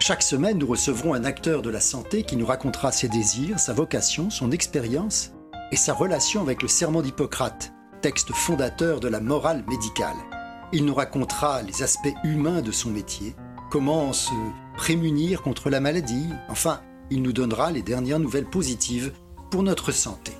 Chaque semaine, nous recevrons un acteur de la santé qui nous racontera ses désirs, sa vocation, son expérience et sa relation avec le Serment d'Hippocrate, texte fondateur de la morale médicale. Il nous racontera les aspects humains de son métier, comment se prémunir contre la maladie, enfin, il nous donnera les dernières nouvelles positives pour notre santé.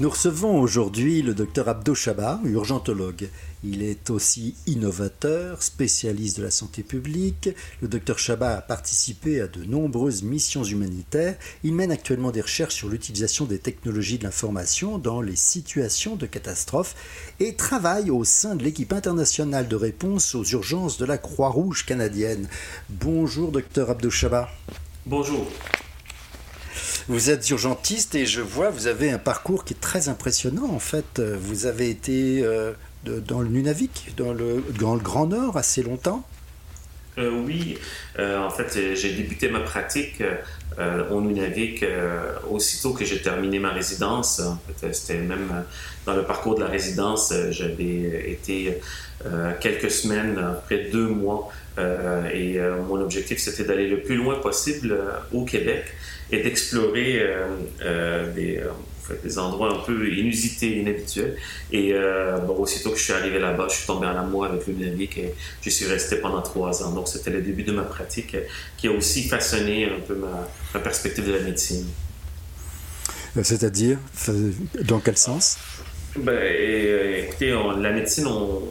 Nous recevons aujourd'hui le docteur Abdo Chaba, urgentologue. Il est aussi innovateur, spécialiste de la santé publique. Le docteur Chaba a participé à de nombreuses missions humanitaires. Il mène actuellement des recherches sur l'utilisation des technologies de l'information dans les situations de catastrophe et travaille au sein de l'équipe internationale de réponse aux urgences de la Croix-Rouge canadienne. Bonjour docteur Abdo Chaba. Bonjour. Vous êtes urgentiste et je vois, vous avez un parcours qui est très impressionnant en fait. Vous avez été euh, dans le Nunavik, dans le, Grand Nord assez longtemps. Euh, oui, euh, en fait, j'ai débuté ma pratique euh, au Nunavik aussitôt que j'ai terminé ma résidence. C'était même dans le parcours de la résidence, j'avais été quelques semaines, près de deux mois, et mon objectif c'était d'aller le plus loin possible au Québec et d'explorer des, des, endroits un peu inusités, inhabituels. Et euh, bon, aussitôt que je suis arrivé là-bas, je suis tombé en amour avec le Nunavik et je suis resté pendant trois ans. Donc c'était le début de ma pratique qui a aussi façonné un peu ma, ma perspective de la médecine. C'est-à-dire, dans quel sens? Ben, écoutez, on, la médecine, on,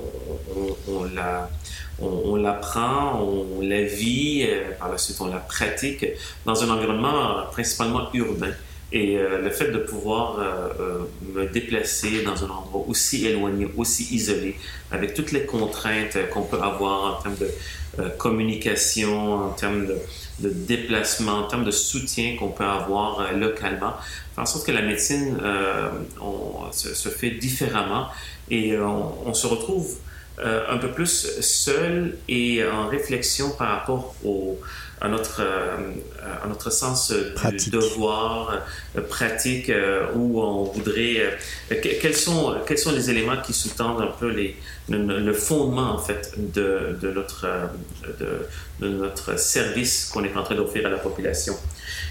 on, on la on, l'apprend, on la vit, euh, par la suite on la pratique dans un environnement euh, principalement urbain. Et euh, le fait de pouvoir me déplacer dans un endroit aussi éloigné, aussi isolé, avec toutes les contraintes qu'on peut avoir en termes de communication, en termes de, déplacement, en termes de soutien qu'on peut avoir localement, fait en sorte que la médecine se, fait différemment et on, on se retrouve euh, un peu plus seul et en réflexion par rapport au, à, notre, euh, à notre sens du devoir euh, pratique où on voudrait... quels, sont, quels sont les éléments qui sous-tendent un peu les, le, fondement en fait de, de notre, de, de, notre service qu'on est en train d'offrir à la population.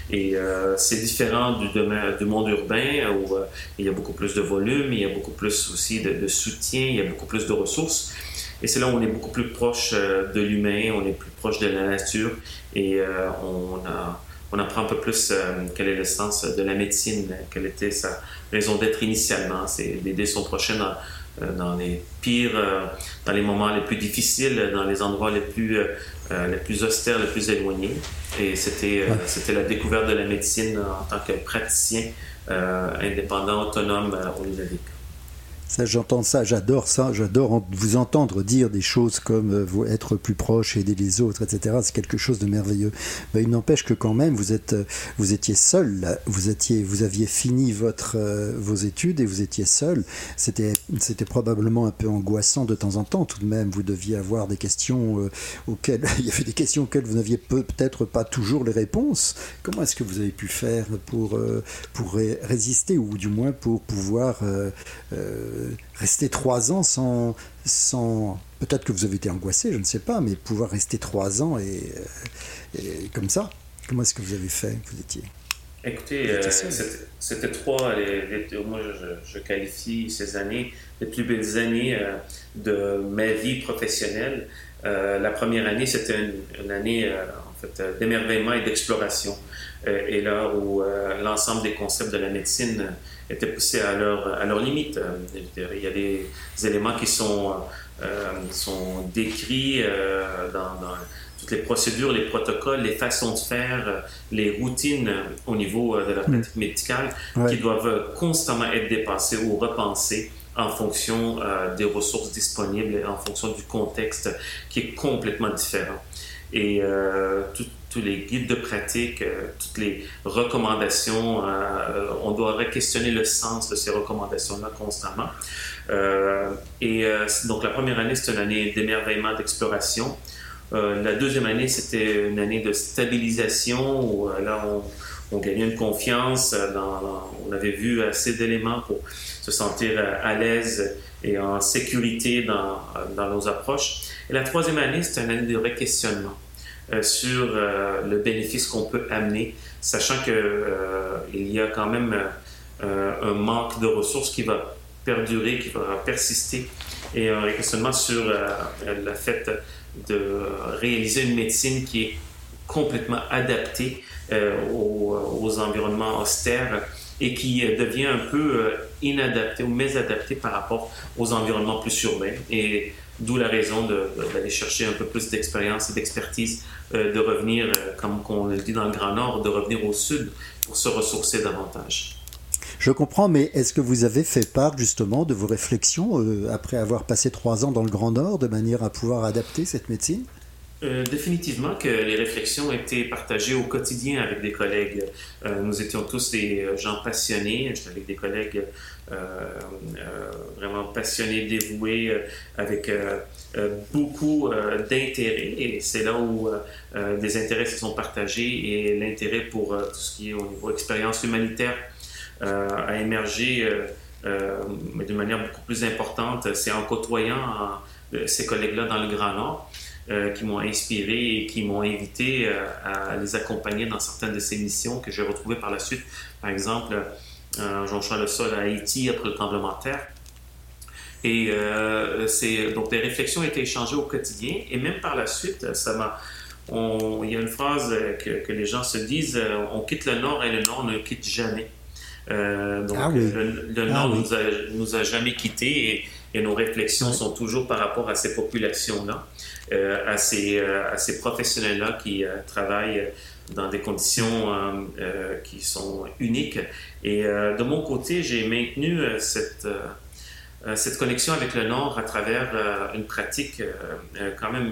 Et euh, c'est différent du, domaine, du monde urbain où euh, il y a beaucoup plus de volume, il y a beaucoup plus aussi de, de soutien, il y a beaucoup plus de ressources. Et c'est là où on est beaucoup plus proche euh, de l'humain, on est plus proche de la nature et euh, on, a, on apprend un peu plus euh, quel est le sens de la médecine, quelle était sa raison d'être initialement. C'est d'aider son prochain dans, dans les pires, dans les moments les plus difficiles, dans les endroits les plus, les plus austères, les plus éloignés. Et c'était c'était la découverte de la médecine en tant que praticien indépendant, autonome au Nunavik. Ça, j'entends ça, j'adore ça, j'adore vous entendre dire des choses comme euh, être plus proche, aider les autres, etc. C'est quelque chose de merveilleux. Mais il n'empêche que quand même, vous êtes, vous étiez seul, là. vous étiez, vous aviez fini votre, euh, vos études et vous étiez seul. C'était, c'était probablement un peu angoissant de temps en temps. Tout de même, vous deviez avoir des questions euh, auxquelles, il y avait des questions auxquelles vous n'aviez peut-être pas toujours les réponses. Comment est-ce que vous avez pu faire pour, euh, pour résister ou du moins pour pouvoir euh, euh, rester trois ans sans, sans peut-être que vous avez été angoissé, je ne sais pas, mais pouvoir rester trois ans et, et comme ça, comment est-ce que vous avez fait Vous étiez? Écoutez, euh, c'était trois, les, les, moi je, je, qualifie ces années les plus belles années euh, de ma vie professionnelle. Euh, la première année, c'était une, une, année en fait d'émerveillement et d'exploration. et là où l'ensemble des concepts de la médecine étaient poussés à leur, à leur limite. Il y a des éléments qui sont, euh, sont décrits euh, dans, dans, toutes les procédures, les protocoles, les façons de faire, les routines au niveau de la pratique médicale ouais. qui doivent constamment être dépassées ou repensées en fonction des ressources disponibles et en fonction du contexte qui est complètement différent. Et tous les guides de pratique, toutes les recommandations, on doit questionner le sens de ces recommandations-là constamment. et donc la première année, c'est une année d'émerveillement, d'exploration. Euh, la deuxième année, c'était une année de stabilisation où euh, là, on, gagnait une confiance. Euh, on avait vu assez d'éléments pour se sentir à l'aise et en sécurité dans, nos approches. Et la troisième année, c'était une année de questionnement sur le bénéfice qu'on peut amener, sachant qu'il y a quand même un manque de ressources qui va perdurer, qui va persister, et un questionnement sur le fait de réaliser une médecine qui est complètement adaptée euh, aux, environnements austères et qui euh, devient un peu euh, inadaptée ou mésadaptée par rapport aux environnements plus urbains. D'où la raison d'aller chercher un peu plus d'expérience et d'expertise, de revenir, comme on le dit dans le Grand Nord, de revenir au sud pour se ressourcer davantage. Je comprends, mais est-ce que vous avez fait part justement de vos réflexions euh, après avoir passé trois ans dans le Grand Nord de manière à pouvoir adapter cette médecine? Euh, définitivement que les réflexions étaient partagées au quotidien avec des collègues. Euh, nous étions tous des gens passionnés, j'étais avec des collègues vraiment passionnés, dévoués, avec beaucoup d'intérêts. Et c'est là où des intérêts se sont partagés et l'intérêt pour tout ce qui est au niveau expérience humanitaire euh, a émergé euh, euh, de manière beaucoup plus importante. C'est en côtoyant ces collègues-là dans le Grand Nord qui m'ont inspiré et qui m'ont invité à les accompagner dans certaines de ces missions que j'ai retrouvées par la suite. Par exemple, euh, jonchant le sol à Haïti après le tremblement de terre. Et c'est donc des réflexions ont été échangées au quotidien et même par la suite, ça m'a. il y a une phrase que, que, les gens se disent on quitte le Nord et le Nord ne quitte jamais. Euh, donc, ah le, ah Nord nous, a, nous a jamais quittés et, nos réflexions sont toujours par rapport à ces populations-là, euh, à ces, euh, à ces professionnels-là qui travaillent dans des conditions qui sont uniques. Et de mon côté, j'ai maintenu cette, cette connexion avec le Nord à travers une pratique quand même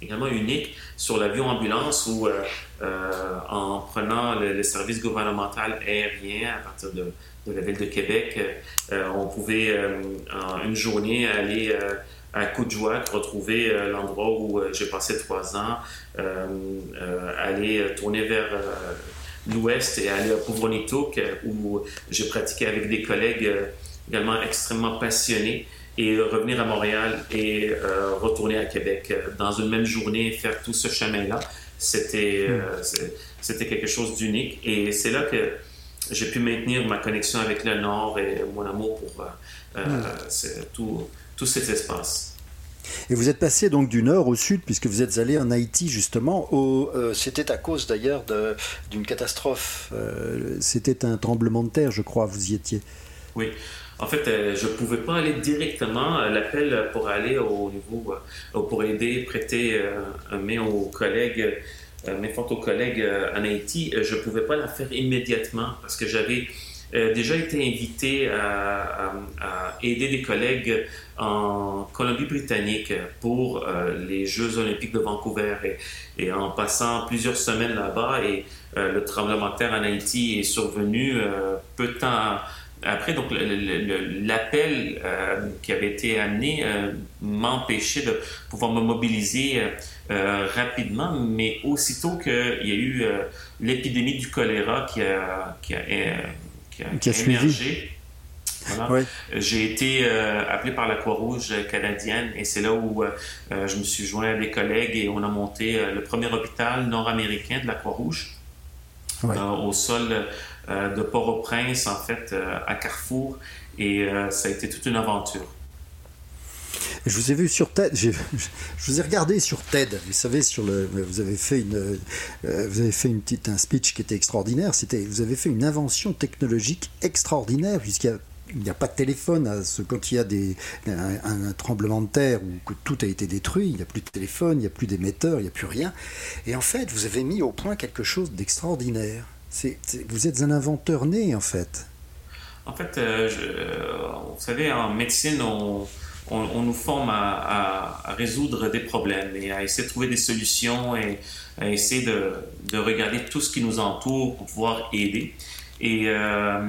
également unique sur l'avion-ambulance où, euh, euh, en prenant le, service gouvernemental aérien à partir de, la ville de Québec, euh, on pouvait en une journée aller à Coudjouac, retrouver l'endroit où j'ai passé trois ans, aller tourner vers l'ouest et aller à Pouvronitouk où j'ai pratiqué avec des collègues également extrêmement passionnés et revenir à Montréal et euh, retourner à Québec euh, dans une même journée, faire tout ce chemin-là, c'était euh, hmm. c'était quelque chose d'unique. Et c'est là que j'ai pu maintenir ma connexion avec le Nord et mon amour pour hmm. tout, tout cet espace. Et vous êtes passé donc du nord au sud, puisque vous êtes allé en Haïti justement. C'était à cause d'ailleurs d'une catastrophe. C'était un tremblement de terre, je crois, vous y étiez. Oui. En fait, euh, je ne pouvais pas aller directement. Euh, l'appel pour aller au niveau, euh, pour aider, prêter un main aux collègues, mes aux collègues en Haïti, je ne pouvais pas la faire immédiatement parce que j'avais déjà été invité à, aider des collègues en Colombie-Britannique pour les Jeux olympiques de Vancouver. Et, et en passant plusieurs semaines là-bas, et le tremblement de terre en Haïti est survenu peu de temps après, donc, l'appel euh, qui avait été amené euh, m'empêchait de pouvoir me mobiliser euh, rapidement, mais aussitôt qu'il y a eu l'épidémie du choléra qui a, qui a, qui a, émergé, J'ai été appelé par la Croix-Rouge canadienne et c'est là où je me suis joint à des collègues et on a monté le premier hôpital nord-américain de la Croix-Rouge au sol de Port-au-Prince, en fait, euh, à Carrefour. Et euh, ça a été toute une aventure. Je vous ai vu sur TED, je vous ai regardé sur TED. Vous savez, sur le, vous avez fait une, vous avez fait une petite un speech qui était extraordinaire. C'était, vous avez fait une invention technologique extraordinaire puisqu'il n'y a, a pas de téléphone à ce, quand il y a des, un, tremblement de terre ou que tout a été détruit. Il n'y a plus de téléphone, il n'y a plus d'émetteur, il n'y a plus rien. Et en fait, vous avez mis au point quelque chose d'extraordinaire vous êtes un inventeur né, en fait. En fait, vous savez, en médecine, on, on, nous forme à, résoudre des problèmes et à essayer de trouver des solutions et à essayer de, de regarder tout ce qui nous entoure pour pouvoir aider. Et euh,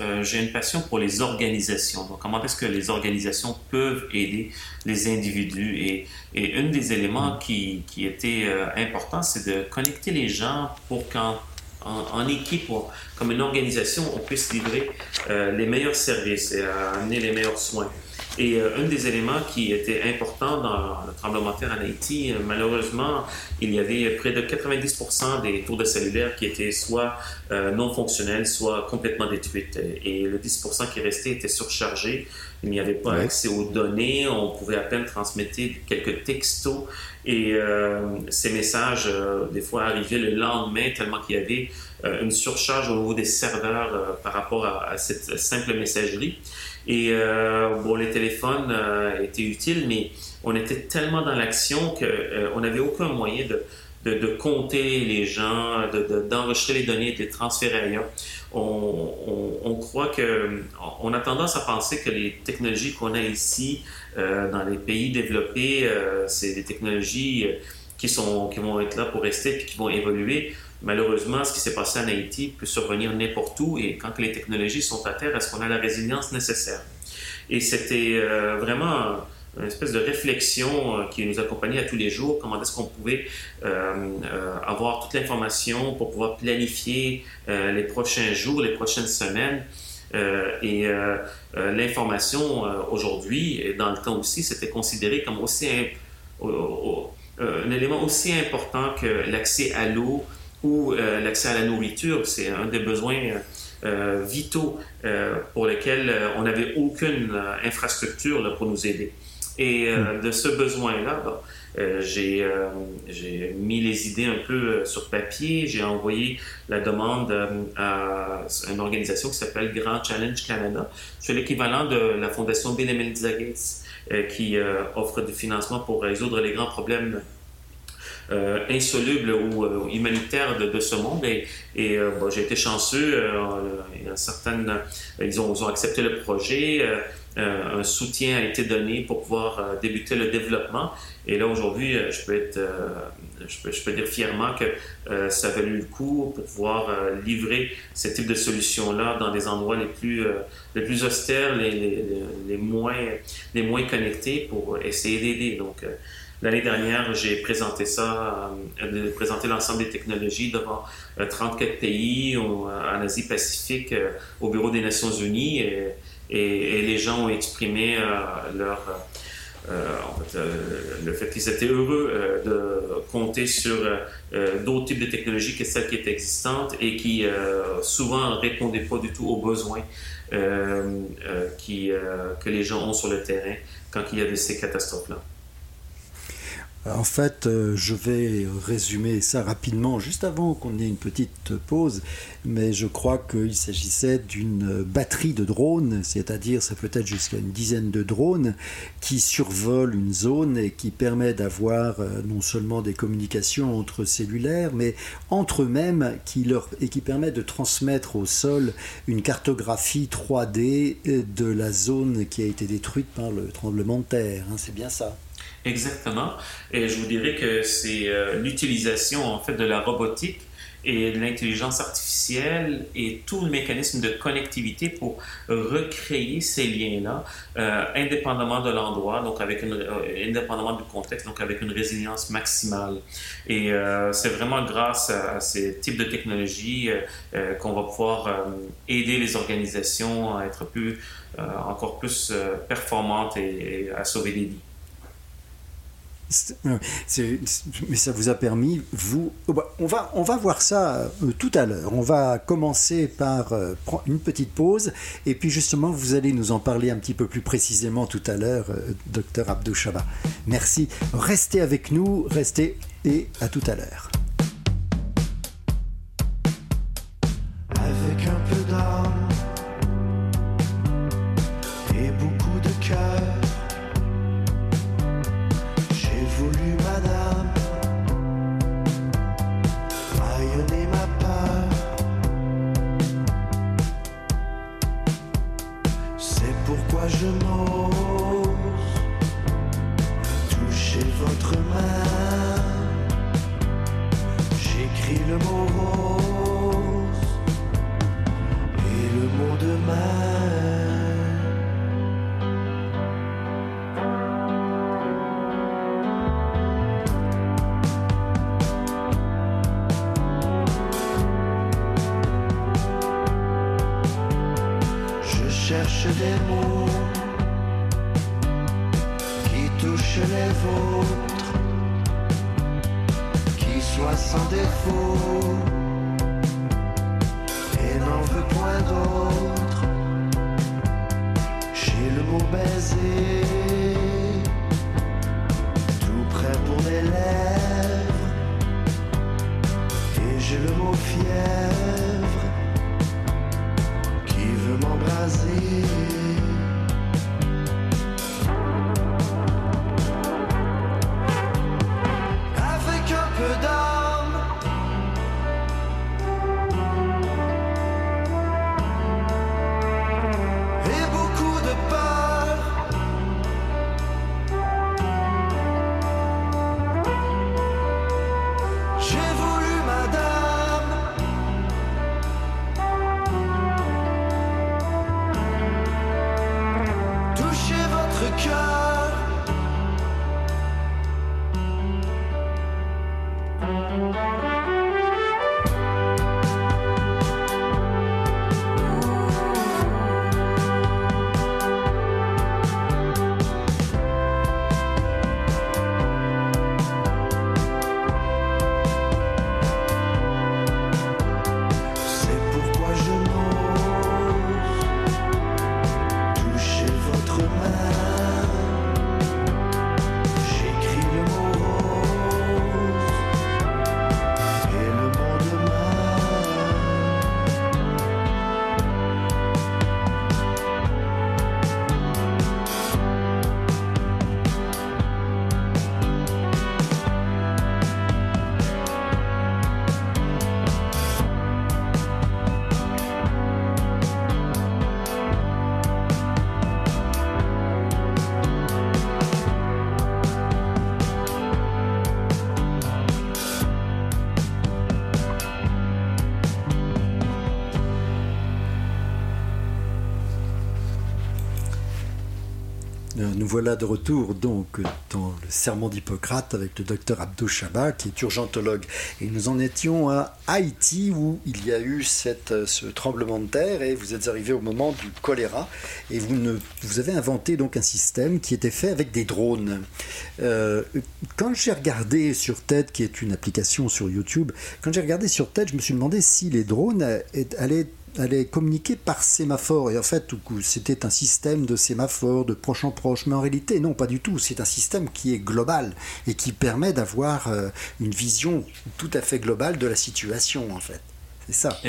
euh, j'ai une passion pour les organisations. Donc, comment est-ce que les organisations peuvent aider les individus? Et, et un des éléments qui, qui était euh, important, c'est de connecter les gens pour qu'en en, équipe, comme une organisation, on puisse livrer les meilleurs services et amener les meilleurs soins. Et euh, un des éléments qui était important dans le tremblement de terre en Haïti, euh, malheureusement, il y avait près de 90% des tours de cellulaire qui étaient soit euh, non fonctionnels, soit complètement détruites. Et le 10% qui restait était surchargé. Il n'y avait pas accès aux données. On pouvait à peine transmettre quelques textos. Et ces messages, des fois, arrivaient le lendemain tellement qu'il y avait une surcharge au niveau des serveurs par rapport à cette simple messagerie. Et euh, bon, les téléphones euh, étaient utiles, mais on était tellement dans l'action qu'on euh, n'avait aucun moyen de, de, de, compter les gens, d'enregistrer de, les données et de les transférer ailleurs. On, on, on, croit que, on a tendance à penser que les technologies qu'on a ici, euh, dans les pays développés, euh, c'est des technologies qui, sont, qui vont être là pour rester et qui vont évoluer. Malheureusement, ce qui s'est passé en Haïti peut survenir n'importe où et quand les technologies sont à terre, est-ce qu'on a la résilience nécessaire? Et c'était euh, vraiment une espèce de réflexion euh, qui nous accompagnait à tous les jours. Comment est-ce qu'on pouvait euh, avoir toute l'information pour pouvoir planifier les prochains jours, les prochaines semaines. et l'information aujourd'hui, et dans le temps aussi, c'était considéré comme aussi un, un élément aussi important que l'accès à l'eau, ou euh, l'accès à la nourriture, c'est un des besoins euh, euh, vitaux pour lesquels on n'avait aucune infrastructure pour nous aider. Et hmm. de ce besoin-là, j'ai mis les idées un peu sur papier. J'ai envoyé la demande à une organisation qui s'appelle Grand Challenge Canada. C'est l'équivalent de la Fondation Bill et Melinda Gates qui offre du financement pour résoudre les grands problèmes euh, insoluble ou euh, humanitaire de, de, ce monde. Et, et euh, bon, j'ai été chanceux. a certaines, ils, ont, ils ont accepté le projet. un soutien a été donné pour pouvoir débuter le développement. Et là, aujourd'hui, je, peux être, je, peux, je peux dire fièrement que ça a valu le coup pour pouvoir livrer ce type de solution-là dans des endroits les plus, les plus austères, les, les, les, moins, les moins connectés pour essayer d'aider. Donc, L'année dernière, j'ai présenté ça, euh, présenté l'ensemble des technologies devant 34 euh, pays en Asie-Pacifique euh, au Bureau des Nations Unies et, les gens ont exprimé leur, le fait qu'ils étaient heureux de compter sur d'autres types de technologies que celles qui étaient existantes et qui souvent répondaient pas du tout aux besoins que les gens ont sur le terrain quand il y avait ces catastrophes-là. En fait, euh, je vais résumer ça rapidement, juste avant qu'on ait une petite pause, mais je crois qu'il s'agissait d'une batterie de drones, c'est-à-dire ça peut être jusqu'à une dizaine de drones qui survolent une zone et qui permet d'avoir euh, non seulement des communications entre cellulaires, mais entre eux-mêmes, et qui permet de transmettre au sol une cartographie 3D de la zone qui a été détruite par le tremblement de terre. Hein, c'est bien ça. Exactement. Et je vous dirais que c'est euh, l'utilisation en fait de la robotique et de l'intelligence artificielle et tout le mécanisme de connectivité pour recréer ces liens-là, euh, indépendamment de l'endroit, donc avec une, euh, indépendamment du contexte, donc avec une résilience maximale. Et c'est vraiment grâce à, ces types de technologies qu'on va pouvoir aider les organisations à être plus, encore plus performantes et à sauver des vies mais ça vous a permis, vous. Oh, bah, on va, on va voir ça euh, tout à l'heure. On va commencer par euh, une petite pause et puis justement, vous allez nous en parler un petit peu plus précisément tout à l'heure, euh, docteur Abdou Chaba. Merci. Restez avec nous, restez et à tout à l'heure. j'ai le mot fier. Voilà de retour donc dans le serment d'Hippocrate avec le docteur Abdou Shaba qui est urgentologue. Et nous en étions à Haïti où il y a eu cette, ce tremblement de terre et vous êtes arrivé au moment du choléra et vous, avez inventé donc un système qui était fait avec des drones. Euh, quand j'ai regardé sur TED, qui est une application sur YouTube, quand j'ai regardé sur TED, je me suis demandé si les drones allaient allait communiquer par sémaphore. Et en fait, c'était un système de sémaphore, de proche en proche. Mais en réalité, non, pas du tout. C'est un système qui est global et qui permet d'avoir euh, une vision tout à fait globale de la situation, en fait. C'est ça.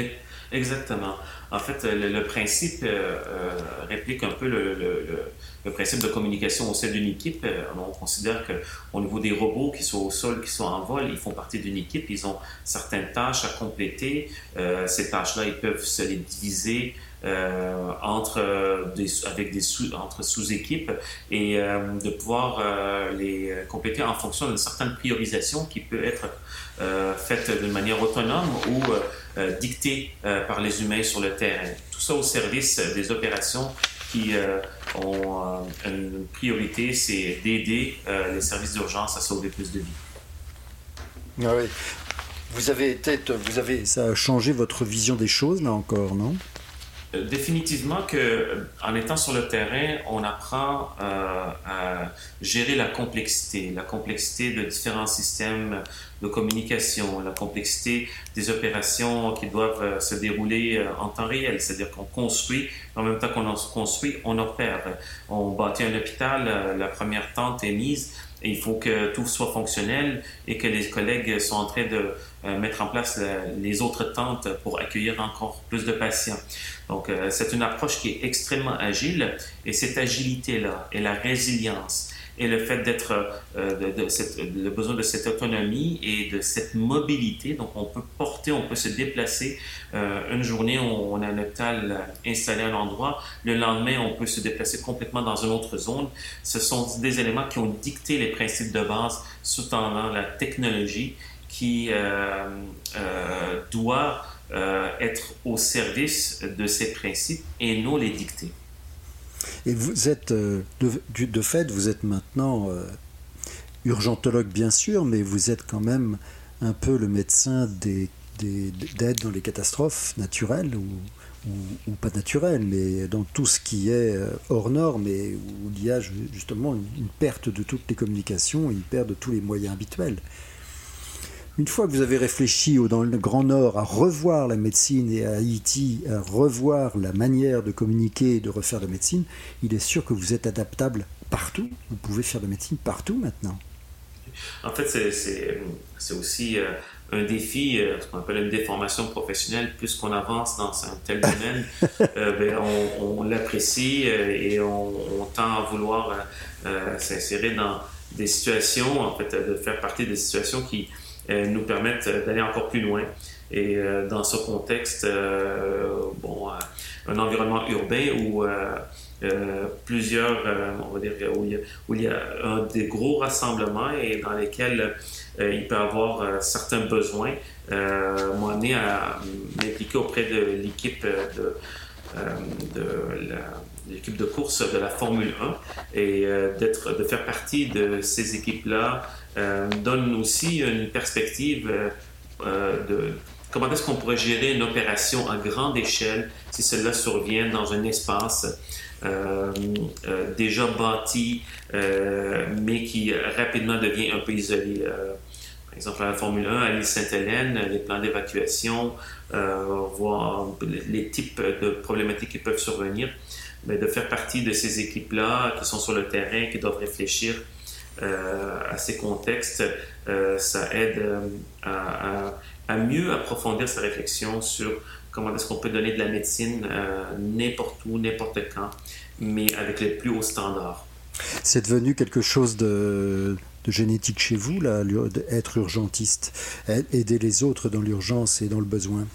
Exactement. En fait, le, principe euh, euh, réplique un peu le, principe de communication au sein d'une équipe. Euh, on considère qu'au niveau des robots qui sont au sol, qui sont en vol, ils font partie d'une équipe. Ils ont certaines tâches à compléter. ces tâches-là, ils peuvent se les diviser entre des, avec des sous, entre sous-équipes et de pouvoir les compléter en fonction d'une certaine priorisation qui peut être faite d'une manière autonome ou euh, euh, par les humains sur le terrain. Tout ça au service des opérations qui euh, ont une priorité, c'est d'aider les services d'urgence à sauver plus de vies. Ah oui. Vous avez été, vous avez, ça a changé votre vision des choses là encore, non? Définitivement que, en étant sur le terrain, on apprend à gérer la complexité, la complexité de différents systèmes communication, la complexité des opérations qui doivent euh, se dérouler euh, en temps réel, c'est-à-dire qu'on construit, en même temps qu'on construit, on opère. On bâtit un hôpital, euh, la première tente est mise, et il faut que tout soit fonctionnel et que les collègues sont en train de mettre en place les autres tentes pour accueillir encore plus de patients. Donc, c'est une approche qui est extrêmement agile et cette agilité-là et la résilience et le fait d'être, euh, de, de le besoin de cette autonomie et de cette mobilité. Donc, on peut porter, on peut se déplacer. Euh, une journée, on, a un hôpital installé à un endroit. Le lendemain, on peut se déplacer complètement dans une autre zone. Ce sont des éléments qui ont dicté les principes de base sous-tendant la technologie qui doit être au service de ces principes et non les dicter. Et vous êtes, de, de fait, vous êtes maintenant urgentologue bien sûr, mais vous êtes quand même un peu le médecin d'aide dans les catastrophes naturelles ou, pas naturelles, mais dans tout ce qui est euh, hors norme et où il y a justement une, perte de toutes les communications, une perte de tous les moyens habituels. Une fois que vous avez réfléchi dans le Grand Nord à revoir la médecine et à Haïti à revoir la manière de communiquer et de refaire la médecine, il est sûr que vous êtes adaptable partout. Vous pouvez faire de la médecine partout maintenant. En fait, c'est aussi euh, un défi, euh, ce qu'on appelle une déformation professionnelle. Plus qu'on avance dans un tel domaine, euh, ben, on, l'apprécie et on, tend à vouloir s'insérer dans des situations, en fait, de faire partie des situations qui nous permettent d'aller encore plus loin. Et dans ce contexte, bon, un environnement urbain où euh, plusieurs, euh, on va dire, où il y a, un, des gros rassemblements et dans lesquels euh, il peut avoir certains besoins, m'ont amené à m'impliquer auprès de l'équipe de, de l'équipe de course de la Formule 1 et d'être, de faire partie de ces équipes-là donne aussi une perspective de comment est-ce qu'on pourrait gérer une opération à grande échelle si cela survient dans un espace euh, euh, déjà bâti, euh, mais qui rapidement devient un peu isolé. par exemple, à la Formule 1, à l'île Sainte-Hélène, les plans d'évacuation, voir les types de problématiques qui peuvent survenir, mais de faire partie de ces équipes-là qui sont sur le terrain, qui doivent réfléchir à ces contextes, ça aide à, à, mieux approfondir sa réflexion sur comment est-ce qu'on peut donner de la médecine euh, n'importe où, n'importe quand, mais avec les plus hauts standards. C'est devenu quelque chose de, génétique chez vous, là, être urgentiste, aider les autres dans l'urgence et dans le besoin?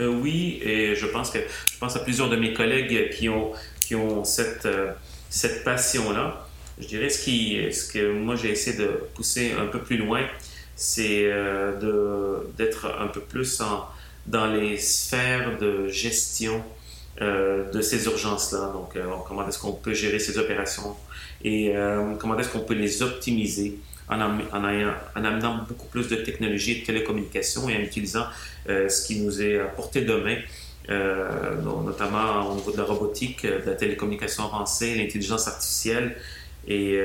Euh, oui, et je pense que je pense à plusieurs de mes collègues qui ont qui ont cette euh, cette passion-là. Je dirais ce qui ce que moi j'ai essayé de pousser un peu plus loin, c'est de d'être un peu plus dans les sphères de gestion euh, de ces urgences-là. Donc, euh, comment est-ce qu'on peut gérer ces opérations et euh, comment est-ce qu'on peut les optimiser en, en, en, amenant beaucoup plus de technologies et de télécommunications et en utilisant ce qui nous est à portée de main, notamment au niveau de la robotique, de la télécommunication avancée, l'intelligence artificielle et,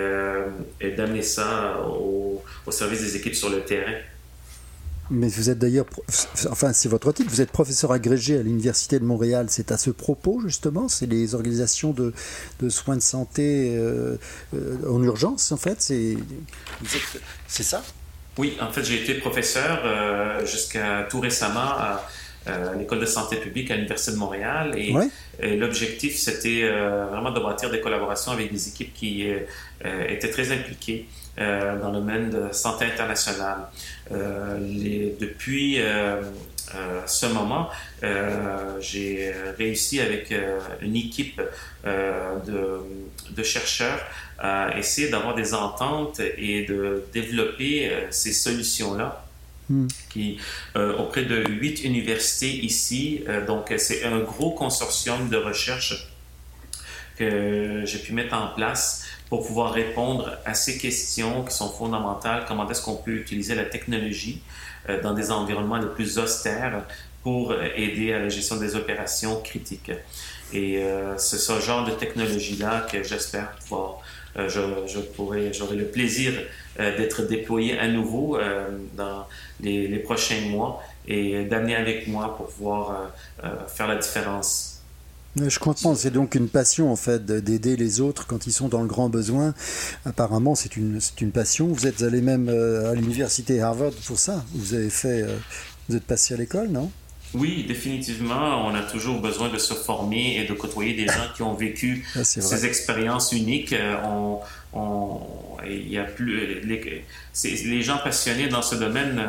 et d'amener ça au, au service des équipes sur le terrain. Mais vous êtes d'ailleurs, enfin c'est votre titre, vous êtes professeur agrégé à l'Université de Montréal. C'est à ce propos justement, c'est les organisations de, de soins de santé euh, euh, en urgence en fait. C'est ça? Oui, en fait j'ai été professeur euh, jusqu'à tout récemment à, l'école de santé publique à l'Université de Montréal. Et, et l'objectif c'était vraiment de bâtir des collaborations avec des équipes qui étaient très impliquées. Euh, dans le domaine de santé internationale. Euh, les, depuis euh, ce moment, j'ai réussi avec une équipe de, de, chercheurs à essayer d'avoir des ententes et de développer ces solutions-là. Hmm. Qui, auprès de huit universités ici. donc, c'est un gros consortium de recherche que j'ai pu mettre en place pour pouvoir répondre à ces questions qui sont fondamentales. Comment est-ce qu'on peut utiliser la technologie euh, dans des environnements les plus austères pour euh, aider à la gestion des opérations critiques? Et euh, c'est ce genre de technologie-là que j'espère pouvoir, je, je, pourrais, j'aurai le plaisir d'être déployé à nouveau dans les, les, prochains mois et d'amener avec moi pour pouvoir faire la différence je comprends, c'est donc une passion en fait d'aider les autres quand ils sont dans le grand besoin. Apparemment, c'est une, une passion. Vous êtes allé même euh, à l'université Harvard pour ça. Vous avez fait, euh, vous êtes passé à l'école, non? Oui, définitivement. On a toujours besoin de se former et de côtoyer des gens qui ont vécu ah, ces expériences uniques. Euh, il y a plus les, gens passionnés dans ce domaine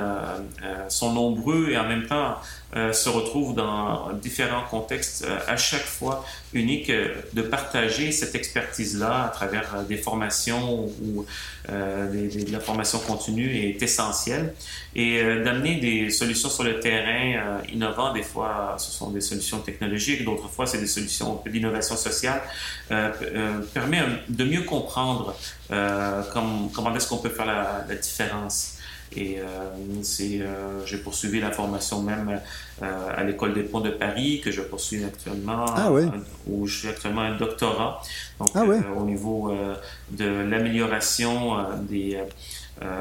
sont nombreux et en même temps euh, se retrouvent dans différents contextes euh, à chaque fois unique euh, de partager cette expertise-là à travers des formations ou de la formation continue est essentiel et d'amener des solutions sur le terrain innovants. Des fois, ce sont des solutions technologiques, d'autres fois, c'est des solutions d'innovation sociale, permet de mieux comprendre comment, comment est-ce qu'on peut faire la, la différence? Et euh, euh, j'ai poursuivi la formation même euh, à l'École des ponts de Paris, que je poursuis actuellement, ah où je suis actuellement un doctorat, donc ah au niveau de l'amélioration des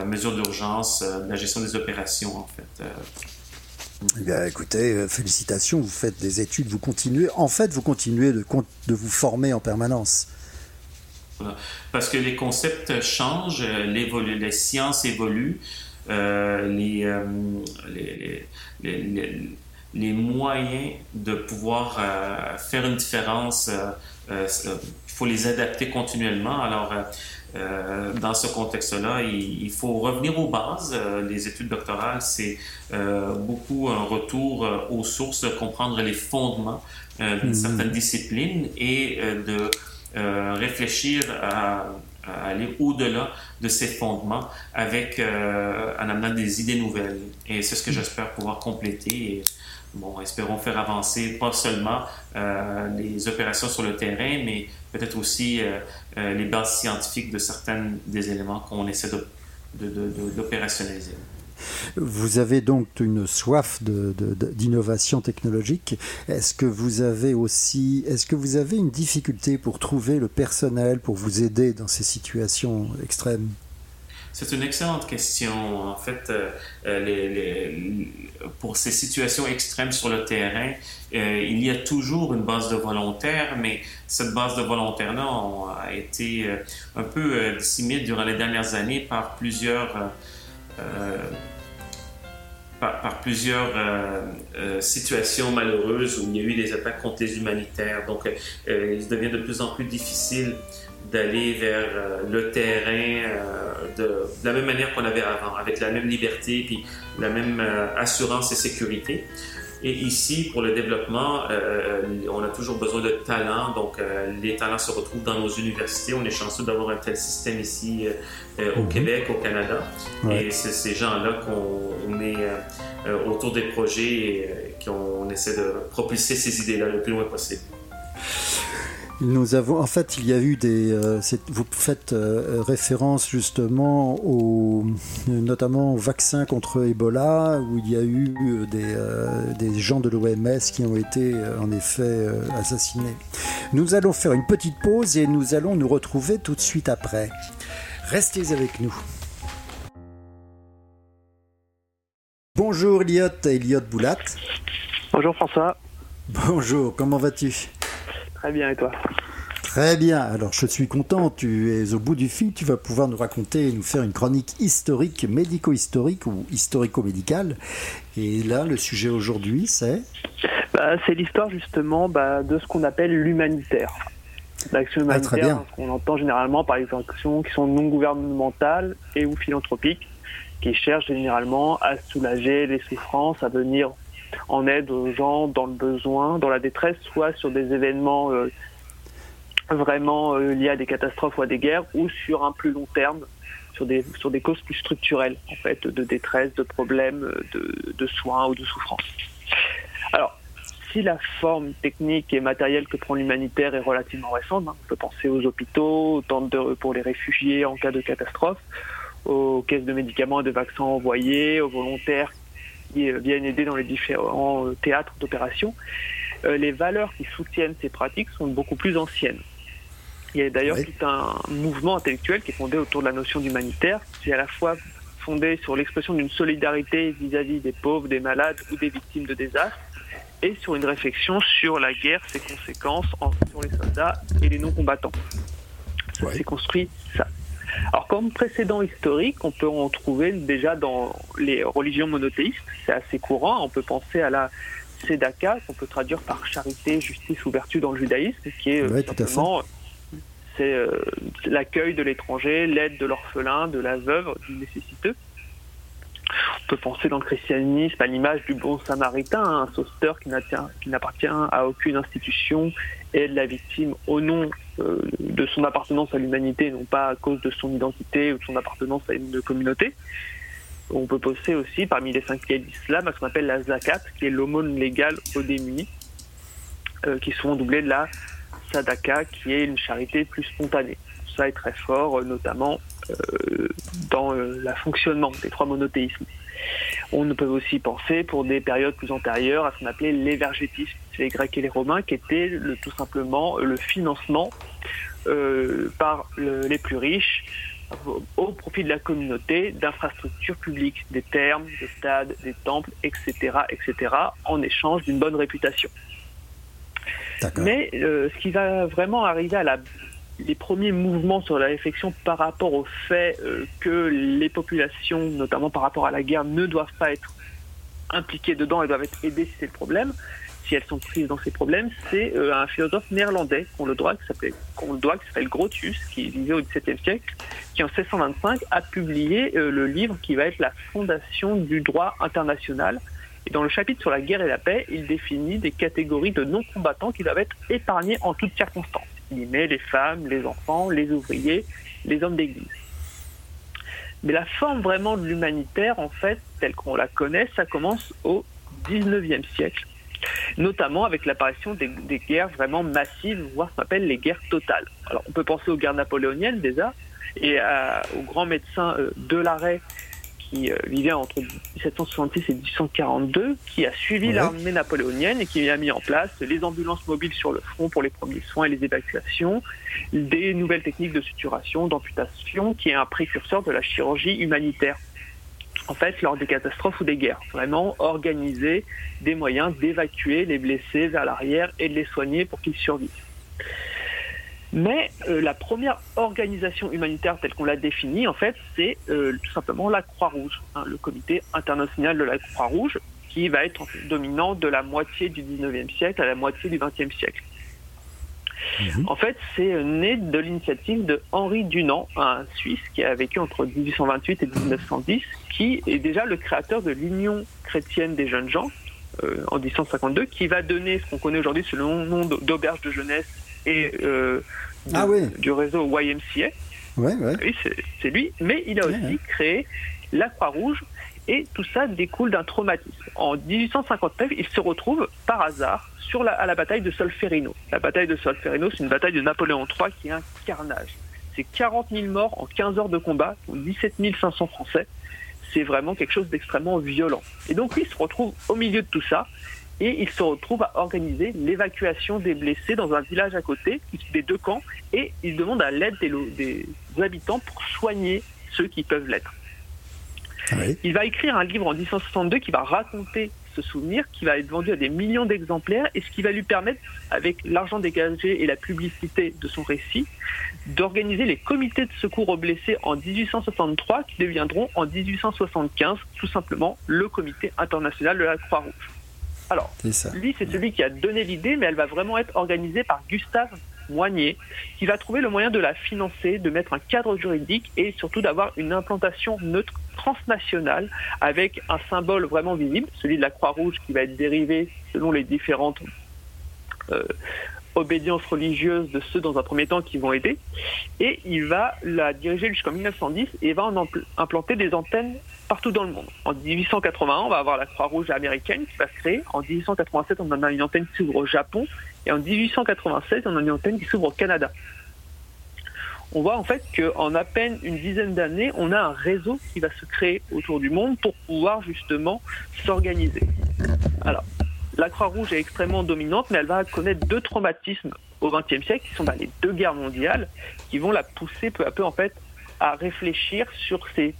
mesures d'urgence, de la gestion des opérations, en fait. Eh écoutez, félicitations, vous faites des études, vous continuez, en fait, vous continuez de, de vous former en permanence. Parce que les concepts changent, les sciences évoluent, euh, euh, les, les, les, moyens de pouvoir euh, faire une différence, il faut les adapter continuellement. Alors, dans ce contexte-là, il, faut revenir aux bases. les études doctorales, c'est beaucoup un retour aux sources, comprendre les fondements d'une mmh. certaine discipline et de réfléchir à aller au-delà de ces fondements avec, euh, en amenant des idées nouvelles. Et c'est ce que j'espère pouvoir compléter. Et, bon, espérons faire avancer pas seulement euh, les opérations sur le terrain, mais peut-être aussi euh, les bases scientifiques de certains des éléments qu'on essaie d'opérationnaliser. De, vous avez donc une soif d'innovation technologique. Est-ce que vous avez aussi, est-ce que vous avez une difficulté pour trouver le personnel pour vous aider dans ces situations extrêmes? C'est une excellente question. En fait, euh, euh, pour ces situations extrêmes sur le terrain, euh, il y a toujours une base de volontaires, mais cette base de volontaires-là a été un peu dissimée durant les dernières années par plusieurs par, plusieurs euh, euh, situations malheureuses où il y a eu des attaques contre les humanitaires. Donc, euh, il devient de plus en plus difficile d'aller vers le terrain de, la même manière qu'on avait avant, avec la même liberté puis la même assurance et sécurité. Et ici, pour le développement, on a toujours besoin de talents. Donc, les talents se retrouvent dans nos universités. On est chanceux d'avoir un tel système ici au mhm. Québec, au Canada. Et c'est ces gens-là qu'on met euh, autour des projets et euh, qu'on essaie de propulser ces idées-là le plus loin possible. Nous avons, en fait, il y a eu des. Euh, vous faites référence justement au, notamment au vaccin contre Ebola, où il y a eu des, des gens de l'OMS qui ont été en effet assassinés. Nous allons faire une petite pause et nous allons nous retrouver tout de suite après. Restez avec nous. Bonjour Elliot, Elliot Boulat. Bonjour François. Bonjour, comment vas-tu? Très bien et toi Très bien, alors je suis content, tu es au bout du fil, tu vas pouvoir nous raconter et nous faire une chronique historique, médico-historique ou historico-médicale. Et là, le sujet aujourd'hui, c'est bah, C'est l'histoire justement bah, de ce qu'on appelle l'humanitaire. L'action ah, humanitaire, on entend généralement par les actions qui sont non gouvernementales et ou philanthropiques qui cherchent généralement à soulager les souffrances, à venir en aide aux gens dans le besoin, dans la détresse, soit sur des événements euh, vraiment euh, liés à des catastrophes ou à des guerres, ou sur un plus long terme, sur des, sur des causes plus structurelles, en fait, de détresse, de problèmes, de, de soins ou de souffrances. Alors, si la forme technique et matérielle que prend l'humanitaire est relativement récente, hein, on peut penser aux hôpitaux, tentes de, pour les réfugiés en cas de catastrophe, aux caisses de médicaments et de vaccins envoyés, aux volontaires qui viennent aider dans les différents euh, théâtres d'opération. Euh, les valeurs qui soutiennent ces pratiques sont beaucoup plus anciennes. Il y a d'ailleurs tout un mouvement intellectuel qui est fondé autour de la notion d'humanitaire, qui est à la fois fondé sur l'expression d'une solidarité vis-à-vis des pauvres, des malades ou des victimes de désastres, et sur une réflexion sur la guerre, ses conséquences sur les soldats et les non-combattants. Ça s'est construit ça. Alors comme précédent historique, on peut en trouver déjà dans les religions monothéistes, c'est assez courant, on peut penser à la Sedaka, qu'on peut traduire par charité, justice ou vertu dans le judaïsme, qui est euh, simplement c'est l'accueil de l'étranger, l'aide de l'orphelin, de la veuve, du nécessiteux. On peut penser dans le christianisme à l'image du bon samaritain, un sauveteur qui n'appartient à aucune institution, aide la victime au nom euh, de son appartenance à l'humanité, non pas à cause de son identité ou de son appartenance à une communauté. On peut penser aussi parmi les cinq piliers d'islam à ce qu'on appelle la zakat, qui est l'aumône légale aux démunis, euh, qui sont doublés de la sadaka, qui est une charité plus spontanée. Ça est très fort, notamment euh, dans le fonctionnement des trois monothéismes. On peut aussi penser, pour des périodes plus antérieures, à ce qu'on appelait l'évergétisme, les Grecs et les Romains, qui était tout simplement le financement euh, par les plus riches au profit de la communauté d'infrastructures publiques, des thermes, des stades, des temples, etc., etc., en échange d'une bonne réputation. Mais euh, ce qui va vraiment arriver à la les premiers mouvements sur la réflexion par rapport au fait euh, que les populations, notamment par rapport à la guerre, ne doivent pas être impliquées dedans et doivent être aidées si c'est le problème, si elles sont prises dans ces problèmes, c'est euh, un philosophe néerlandais qu'on le doit, qui s'appelle Grotius, qui vivait au XVIIe siècle, qui en 1625 a publié euh, le livre qui va être la fondation du droit international. Et dans le chapitre sur la guerre et la paix, il définit des catégories de non-combattants qui doivent être épargnés en toutes circonstances les femmes, les enfants, les ouvriers, les hommes d'église. Mais la forme vraiment de l'humanitaire, en fait, telle qu'on la connaît, ça commence au 19e siècle, notamment avec l'apparition des, guerres vraiment massives, voire ce qu'on appelle les guerres totales. Alors on peut penser aux guerres napoléoniennes déjà, et aux grands médecins euh, de l'arrêt qui euh, vivait entre 1766 et 1842, qui a suivi l'armée napoléonienne et qui a mis en place les ambulances mobiles sur le front pour les premiers soins et les évacuations, des nouvelles techniques de suturation, d'amputation, qui est un précurseur de la chirurgie humanitaire. En fait, lors des catastrophes ou des guerres, vraiment organiser des moyens d'évacuer les blessés vers l'arrière et de les soigner pour qu'ils survivent. Mais euh, la première organisation humanitaire telle qu'on l'a définie, en fait, c'est euh, tout simplement la Croix-Rouge, hein, le comité international de la Croix-Rouge, qui va être dominant de la moitié du 19e siècle à la moitié du 20e siècle. Mhm. En fait, c'est euh, né de l'initiative de Henri Dunant, un Suisse qui a vécu entre 1828 et 1910, qui est déjà le créateur de l'Union chrétienne des jeunes gens en 1852, qui va donner ce qu'on connaît aujourd'hui sous le nom d'auberge de jeunesse et euh, ah du réseau YMCA. Oui, c'est lui. Mais il a aussi créé la Croix-Rouge et tout ça découle d'un traumatisme. En 1859, il se retrouve par hasard sur la, à la bataille de Solferino. La bataille de Solferino, c'est une bataille de Napoléon III qui est un carnage. C'est 40 000 morts en 15 heures de combat, 17 500 Français. C'est vraiment quelque chose d'extrêmement violent. Et donc lui, il se retrouve au milieu de tout ça et il se retrouve à organiser l'évacuation des blessés dans un village à côté, des deux camps, et il demande à l'aide des, habitants pour soigner ceux qui peuvent l'être. Il va écrire un livre en 1862 qui va raconter ce souvenir, qui va être vendu à des millions d'exemplaires, et ce qui va lui permettre, avec l'argent dégagé et la publicité de son récit, d'organiser les comités de secours aux blessés en 1863, qui deviendront en 1875 tout simplement le comité international de la Croix-Rouge. Alors, lui, c'est celui qui a donné l'idée, mais elle va vraiment être organisée par Gustave Moignet, qui va trouver le moyen de la financer, de mettre un cadre juridique et surtout d'avoir une implantation neutre transnationale avec un symbole vraiment visible, celui de la Croix-Rouge qui va être dérivé selon les différentes euh, obédience religieuse de ceux dans un premier temps qui vont aider. Et il va la diriger jusqu'en 1910 et va en implanter des antennes partout dans le monde. En 1881, on va avoir la Croix-Rouge américaine qui va se créer. En 1887, on en a une antenne qui s'ouvre au Japon. Et en 1896, on a une antenne qui s'ouvre au Canada. On voit en fait qu'en à peine une dizaine d'années, on a un réseau qui va se créer autour du monde pour pouvoir justement s'organiser. Alors, la Croix-Rouge est extrêmement dominante, mais elle va connaître deux traumatismes au XXe siècle, qui sont bah, les deux guerres mondiales, qui vont la pousser peu à peu en fait à réfléchir sur ses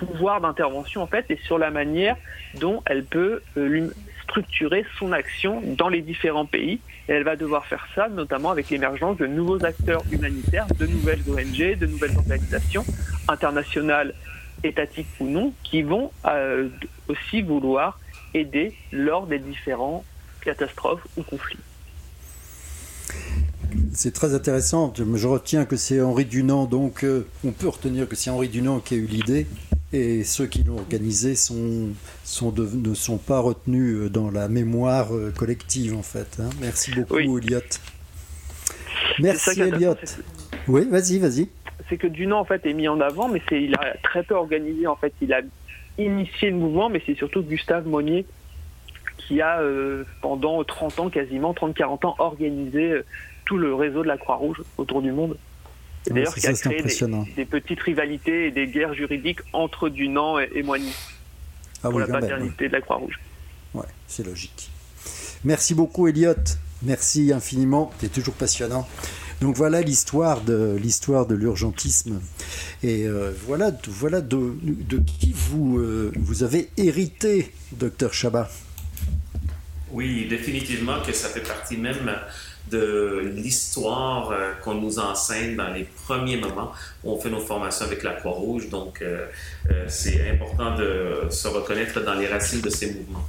pouvoirs d'intervention en fait et sur la manière dont elle peut euh, structurer son action dans les différents pays. Et elle va devoir faire ça notamment avec l'émergence de nouveaux acteurs humanitaires, de nouvelles ONG, de nouvelles organisations internationales, étatiques ou non, qui vont euh, aussi vouloir aider lors des différents catastrophes ou conflits. c'est très intéressant. Je, retiens que c'est Henri Dunant, donc on peut retenir que c'est Henri Dunant qui a eu l'idée et ceux qui l'ont organisé sont, sont ne sont pas retenus dans la mémoire collective en fait. Hein. Merci beaucoup, Elliot. Merci, Elliot. Oui, vas-y, vas-y. C'est que Dunant en fait est mis en avant, mais c'est il a très peu organisé en fait. Il a initié le mouvement, mais c'est surtout Gustave Monnier qui a euh, pendant 30 ans, quasiment 30-40 ans, organisé euh, tout le réseau de la Croix-Rouge autour du monde. D'ailleurs, qui a créé des, petites rivalités et des guerres juridiques entre Dunant et, et Moigny ah pour la paternité de la Croix-Rouge. Ouais, c'est logique. Merci beaucoup, Elliot. Merci infiniment. Tu es toujours passionnant. Donc voilà l'histoire de l'histoire de l'urgentisme et euh, voilà voilà de, qui vous euh, vous avez hérité, docteur Chabat. Oui, définitivement que ça fait partie même de l'histoire euh, qu'on nous enseigne dans les premiers moments où on fait nos formations avec la Croix-Rouge. Donc, c'est important de se reconnaître dans les racines de ces mouvements.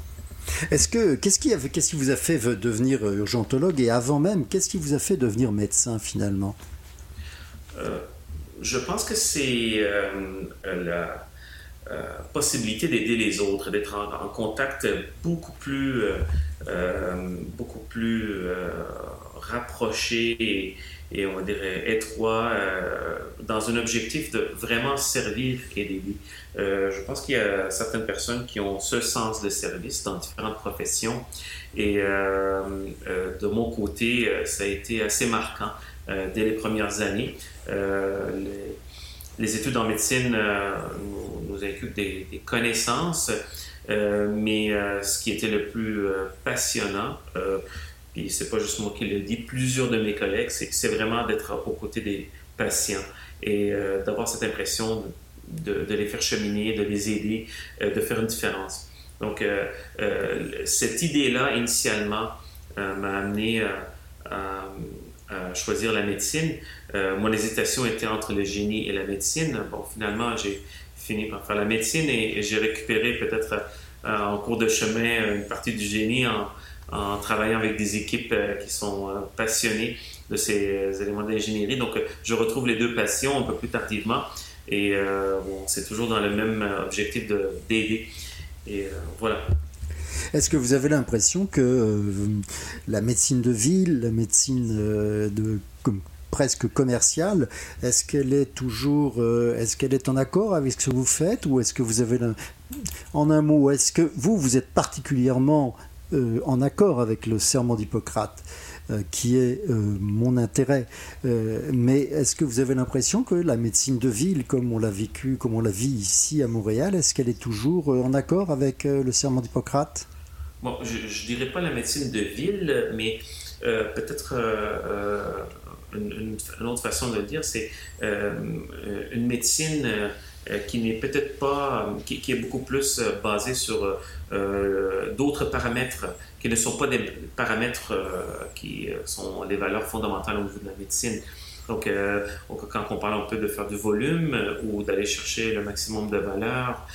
Est-ce que qu'est-ce qui, qu'est-ce qui vous a fait devenir euh, urgentologue? Et avant même, qu'est-ce qui vous a fait devenir médecin finalement? Euh, Je pense que c'est euh, la possibilité d'aider les autres, d'être en, contact beaucoup plus, beaucoup plus rapproché et, et, on dirait étroit dans un objectif de vraiment servir d'aider. Euh, je pense qu'il y a certaines personnes qui ont ce sens de service dans différentes professions. Et euh, euh, de mon côté, ça a été assez marquant dès les premières années. Les, études en médecine nous, nous inculquent des, des connaissances, mais ce qui était le plus passionnant, puis c'est pas juste moi qui le dis, plusieurs de mes collègues, c'est vraiment d'être aux côtés des patients et d'avoir cette impression de, les faire cheminer, de les aider, euh, de faire une différence. Donc, euh, euh, cette idée-là, initialement, m'a amené à, choisir la médecine. mon hésitation était entre le génie et la médecine. Bon, finalement, j'ai fini par faire la médecine et, j'ai récupéré peut-être en cours de chemin une partie du génie en, en travaillant avec des équipes qui sont passionnées de ces éléments d'ingénierie. Donc, je retrouve les deux passions un peu plus tardivement. Et euh, c'est toujours dans le même euh, objectif d'aider. Et euh, voilà. Est-ce que vous avez l'impression que la médecine de ville, la médecine de, presque commerciale, est-ce qu'elle est toujours, est-ce qu'elle est en accord avec ce que vous faites ou est-ce que vous avez, en un mot, est-ce que vous, vous êtes particulièrement en accord avec le serment d'Hippocrate euh, qui est euh, mon intérêt. Euh, mais est-ce que vous avez l'impression que la médecine de ville, comme on l'a vécu, comme on la vit ici à Montréal, est-ce qu'elle est toujours en accord avec le serment d'Hippocrate? Bon, je ne dirais pas la médecine de ville, mais peut-être une, autre façon de le dire, c'est une médecine qui n'est peut-être pas, qui, qui, est beaucoup plus basée sur d'autres paramètres qui ne sont pas des paramètres euh, qui euh, sont les valeurs fondamentales au niveau de la médecine. Donc, euh, quand on parle un peu de faire du volume ou d'aller chercher le maximum de valeur,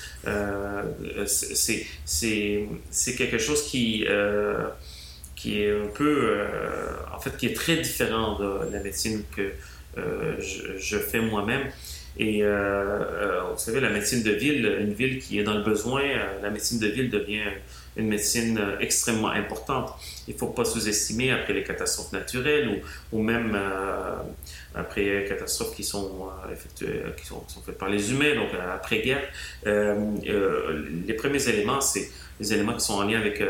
c'est quelque chose qui, qui est un peu, en fait, qui est très différent de la médecine que je, fais moi-même. Et vous savez, la médecine de ville, une ville qui est dans le besoin, la médecine de ville devient une médecine euh, extrêmement importante. Il ne faut pas sous-estimer après les catastrophes naturelles ou, même euh, après les catastrophes euh, qui sont, faites par les humains, donc après-guerre. les premiers éléments, c'est les éléments qui sont en lien avec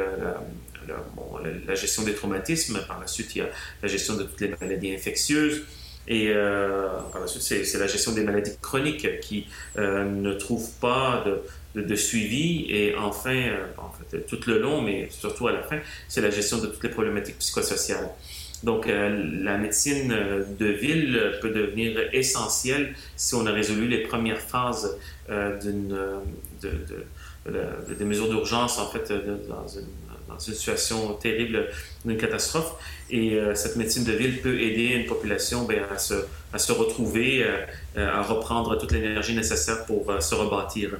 la, gestion des traumatismes. Par la suite, il y a la gestion de toutes les maladies infectieuses. Et par la suite, c'est la gestion des maladies chroniques qui ne trouvent pas de, de, suivi. Et enfin, euh, en fait, tout le long, mais surtout à la fin, c'est la gestion de toutes les problématiques psychosociales. Donc, euh, la médecine euh, de ville peut devenir essentielle si on a résolu les premières phases d'une, de, des mesures d'urgence, en fait, dans une, dans, une, situation terrible d'une catastrophe. Et cette médecine de ville peut aider une population bien, à, se, à se retrouver, à reprendre toute l'énergie nécessaire pour se rebâtir.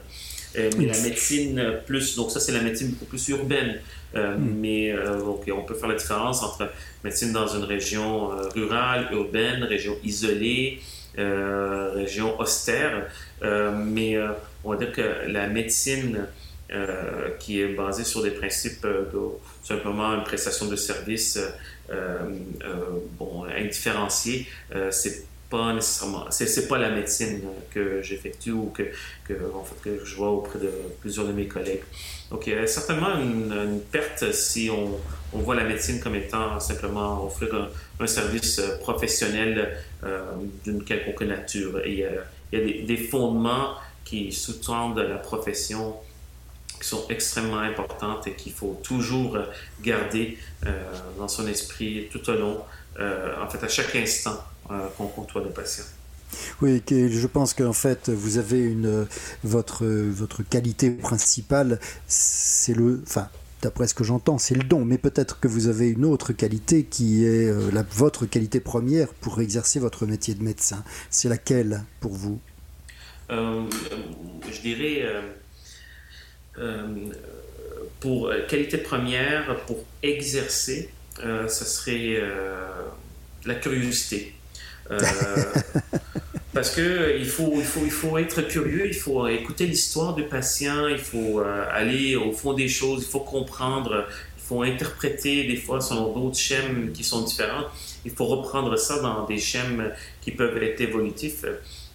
mais la médecine plus, donc ça c'est la médecine beaucoup plus urbaine. Hmm. Mais on peut faire la différence entre médecine dans une région rurale, urbaine, région isolée, région austère. mais on va dire que la médecine qui est basée sur des principes de simplement une prestation de service euh, euh, bon, indifférenciée, euh, c'est pas nécessairement, c'est, pas la médecine que j'effectue ou que, que, en fait, que je vois auprès de plusieurs de mes collègues. Donc, il y a certainement une, perte si on, on, voit la médecine comme étant simplement offrir un, service professionnel d'une quelconque nature. Et il y a, des, fondements qui sous-tendent la profession qui sont extrêmement importantes et qu'il faut toujours garder euh, dans son esprit tout au long, euh, en fait à chaque instant euh, qu'on côtoie nos patients. Oui, je pense qu'en fait, vous avez une votre votre qualité principale, c'est le, enfin, d'après ce que j'entends, c'est le don. Mais peut-être que vous avez une autre qualité qui est la, votre qualité première pour exercer votre métier de médecin. C'est laquelle pour vous? Je dirais euh, pour euh, qualité première, pour exercer, euh, ce serait la curiosité. parce que il faut, il, faut, il faut être curieux, il faut écouter l'histoire du patient, il faut aller au fond des choses, il faut comprendre, il faut interpréter des fois selon d'autres schèmes qui sont différents. Il faut reprendre ça dans des schèmes qui peuvent être évolutifs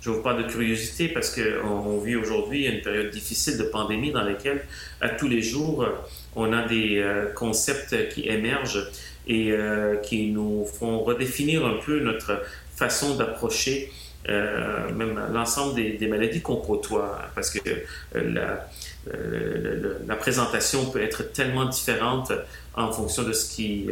je vous parle de curiosité parce qu'on on vit aujourd'hui une période difficile de pandémie dans laquelle, à tous les jours, on a des euh, concepts qui émergent et euh, qui nous font redéfinir un peu notre façon d'approcher euh, même l'ensemble des, maladies qu'on côtoie, parce que la, présentation peut être tellement différente en fonction de ce qui,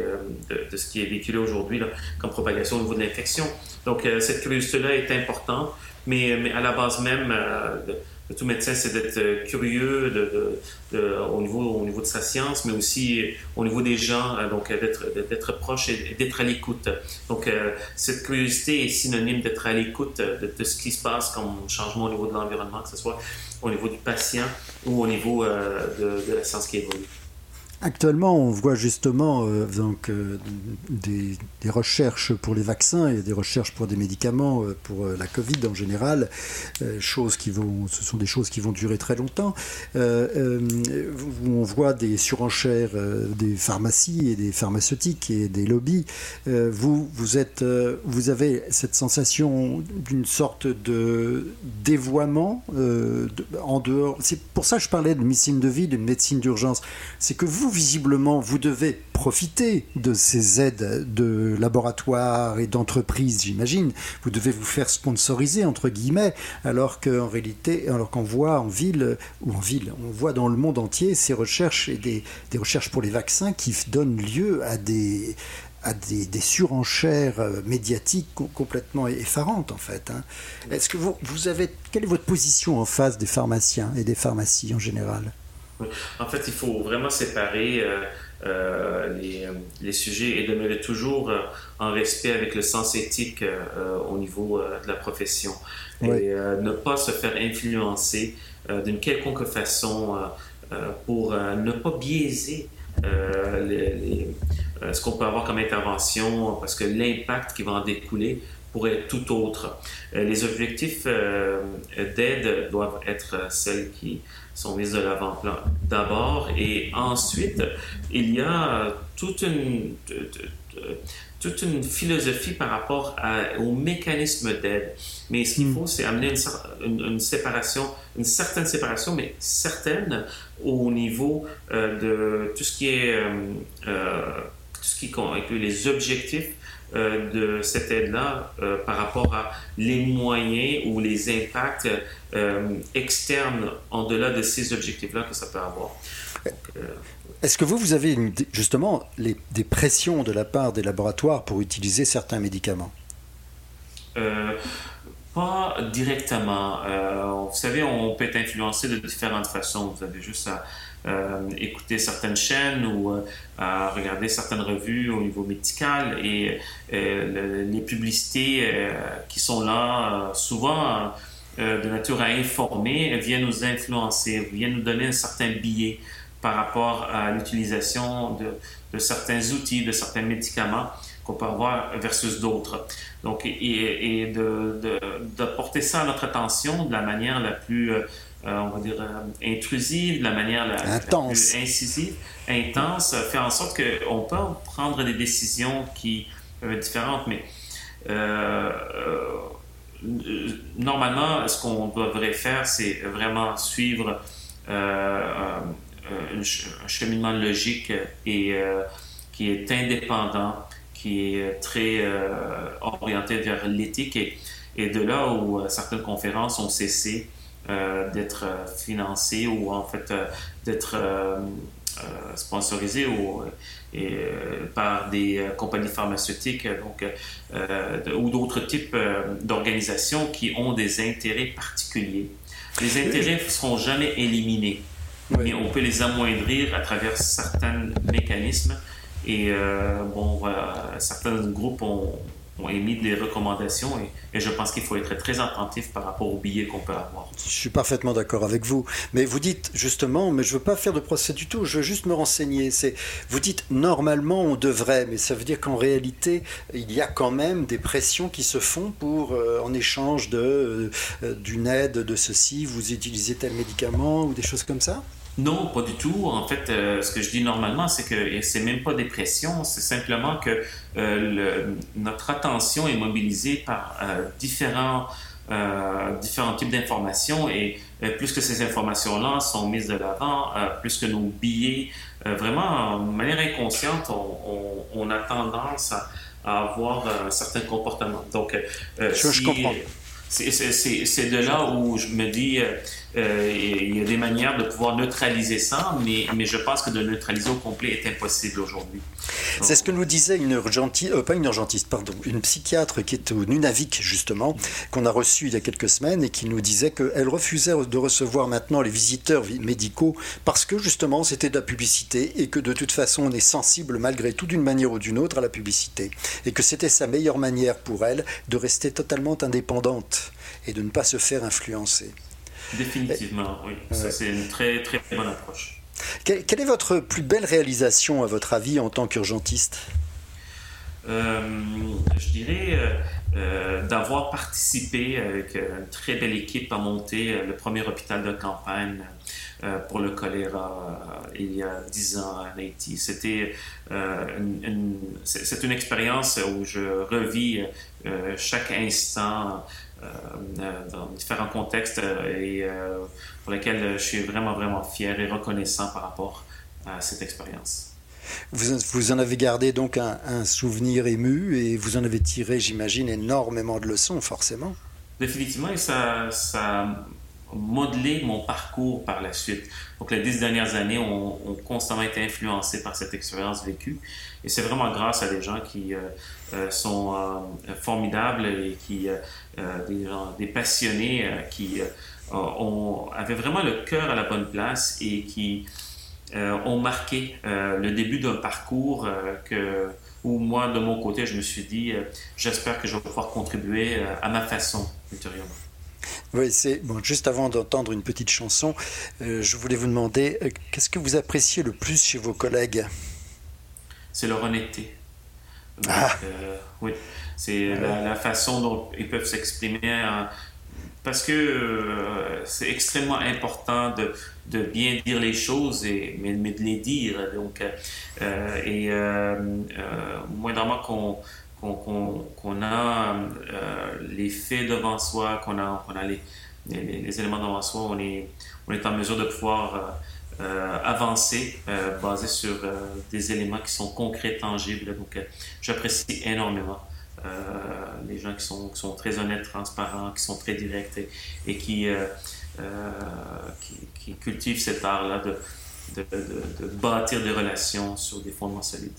de, ce qui est véhiculé aujourd'hui comme propagation au niveau de l'infection. Donc, cette curiosité-là est importante. Mais, mais à la base même euh, de, tout médecin, c'est d'être euh, curieux de, au, niveau, au niveau de sa science, mais aussi au niveau des gens, euh, donc d'être proche et d'être à l'écoute. Donc, cette curiosité est synonyme d'être à l'écoute de, ce qui se passe comme changement au niveau de l'environnement, que ce soit au niveau du patient ou au niveau de la science qui évolue. Actuellement, on voit justement euh, donc, euh, des, recherches pour les vaccins et des recherches pour des médicaments euh, pour la Covid en général, choses qui vont, ce sont des choses qui vont durer très longtemps. on voit des surenchères des pharmacies et des pharmaceutiques et des lobbies. vous, vous, êtes, vous avez cette sensation d'une sorte de dévoiement en dehors. C'est pour ça que je parlais de médecine de vie, d'une médecine d'urgence. C'est que vous, visiblement, vous devez profiter de ces aides de laboratoires et d'entreprises, j'imagine. Vous devez vous faire sponsoriser, entre guillemets, alors qu'en réalité, alors qu'on voit en ville, ou en ville, on voit dans le monde entier ces recherches et des, recherches pour les vaccins qui donnent lieu à des, à des, surenchères médiatiques complètement effarantes en fait. Hein. Est-ce que vous, vous avez quelle est votre position en face des pharmaciens et des pharmacies en général? En fait, il faut vraiment séparer euh, euh, les, les, sujets et demeurer toujours euh, en respect avec le sens éthique au niveau de la profession. Et ne pas se faire influencer d'une quelconque façon pour ne pas biaiser les, ce qu'on peut avoir comme intervention parce que l'impact qui va en découler pourrait être tout autre. les objectifs d'aide doivent être celles qui sont mises de l'avant-plan d'abord et ensuite il y a toute une toute une philosophie par rapport au mécanisme d'aide. Mais ce qu'il hmm. faut, c'est amener une, une, séparation, une certaine séparation, mais certaine au niveau euh, de tout ce qui est euh, euh, ce qui inclut les objectifs euh, de cette aide-là euh, par rapport à les moyens ou les impacts euh, externes en delà de ces objectifs-là que ça peut avoir. Est-ce que vous, vous avez justement des pressions de la part des laboratoires pour utiliser certains médicaments? Pas directement. vous savez, on peut être influencé de différentes façons. Vous avez juste à euh, écouter certaines chaînes ou euh, à regarder certaines revues au niveau médical et euh, les publicités qui sont là souvent de nature à informer vient nous influencer, vient nous donner un certain biais par rapport à l'utilisation de, certains outils, de certains médicaments qu'on peut avoir versus d'autres. Donc, et, et de, de, porter ça à notre attention de la manière la plus, euh, on va dire, euh, intrusive, de la manière la, plus incisive, intense, fait en sorte qu'on peut prendre des décisions qui peuvent être différentes, mais euh, normalement, ce qu'on devrait faire, c'est vraiment suivre un cheminement logique et qui est indépendant qui est très euh, orienté vers l'éthique et, et, de là où euh, certaines conférences ont cessé euh, d'être financées ou en fait d'être sponsorisées ou, et, par des compagnies pharmaceutiques donc, ou d'autres types d'organisations qui ont des intérêts particuliers. Les intérêts ne seront jamais éliminés, mais on peut les amoindrir à travers certains mécanismes et euh, bon, certains groupes ont, émis des recommandations et, je pense qu'il faut être très attentif par rapport aux billets qu'on peut avoir. Je suis parfaitement d'accord avec vous. Mais vous dites justement, mais je ne veux pas faire de procès du tout, je veux juste me renseigner. Vous dites normalement on devrait, mais ça veut dire qu'en réalité, il y a quand même des pressions qui se font pour, euh, en échange de, euh, d'une aide, de ceci, vous utilisez tel médicament ou des choses comme ça? Non, pas du tout. En fait, euh, ce que je dis normalement, c'est que c'est même pas des pressions, c'est simplement que euh, notre attention est mobilisée par euh, différents, différents types d'informations et plus que ces informations-là sont mises de l'avant, plus que nos billets, vraiment, de manière inconsciente, on, a tendance à, avoir un certain comportement. Donc, je, je comprends. C'est de là où je me dis, euh, il y a des manières de pouvoir neutraliser ça, mais, mais je pense que de neutraliser au complet est impossible aujourd'hui. C'est ce que nous disait une urgentiste, euh, pas une urgentiste, pardon, une psychiatre qui est au Nunavik justement, qu'on a reçue il y a quelques semaines et qui nous disait qu'elle refusait de recevoir maintenant les visiteurs médicaux parce que justement c'était de la publicité et que de toute façon on est sensible malgré tout d'une manière ou d'une autre à la publicité et que c'était sa meilleure manière pour elle de rester totalement indépendante et de ne pas se faire influencer. Définitivement, oui. C'est une très, très bonne approche. Quelle, est votre plus belle réalisation, à votre avis, en tant qu'urgentiste? Euh, Je dirais euh, euh, d'avoir participé avec une très belle équipe à monter le premier hôpital de campagne pour le choléra il y a dix ans à Haïti. C'était une, c'est une expérience où je revis chaque instant dans différents contextes euh, et euh, pour lesquels je suis vraiment, vraiment fier et reconnaissant par rapport à cette expérience. Vous, vous, en avez gardé donc un, souvenir ému et vous en avez tiré, j'imagine, énormément de leçons, forcément. Définitivement, et ça, ça a modelé mon parcours par la suite. Donc, les dix dernières années ont, constamment été influencées par cette expérience vécue. Et c'est vraiment grâce à des gens qui sont formidables et qui euh, des, des passionnés euh, qui euh, ont, avaient vraiment le cœur à la bonne place et qui ont marqué le début d'un parcours que, où moi, de mon côté, je me suis dit, j'espère que je vais pouvoir contribuer à ma façon ultérieurement. Oui, c'est bon. Juste avant d'entendre une petite chanson, je voulais vous demander qu'est-ce que vous appréciez le plus chez vos collègues? C'est leur honnêteté. ah. oui. C'est la, façon dont ils peuvent s'exprimer. parce que euh, c'est extrêmement important de, de, bien dire les choses, et, mais, de les dire. Donc, euh, et euh, moindrement qu'on qu'on a les faits devant soi, qu'on a, les, éléments devant soi, on est, en mesure de pouvoir avancer basé sur des éléments qui sont concrets, tangibles. Donc, j'apprécie énormément euh, les gens qui sont, très honnêtes, transparents, qui sont très directs et, qui, euh, euh, cultivent cet art-là de, de, bâtir des relations sur des fondements solides.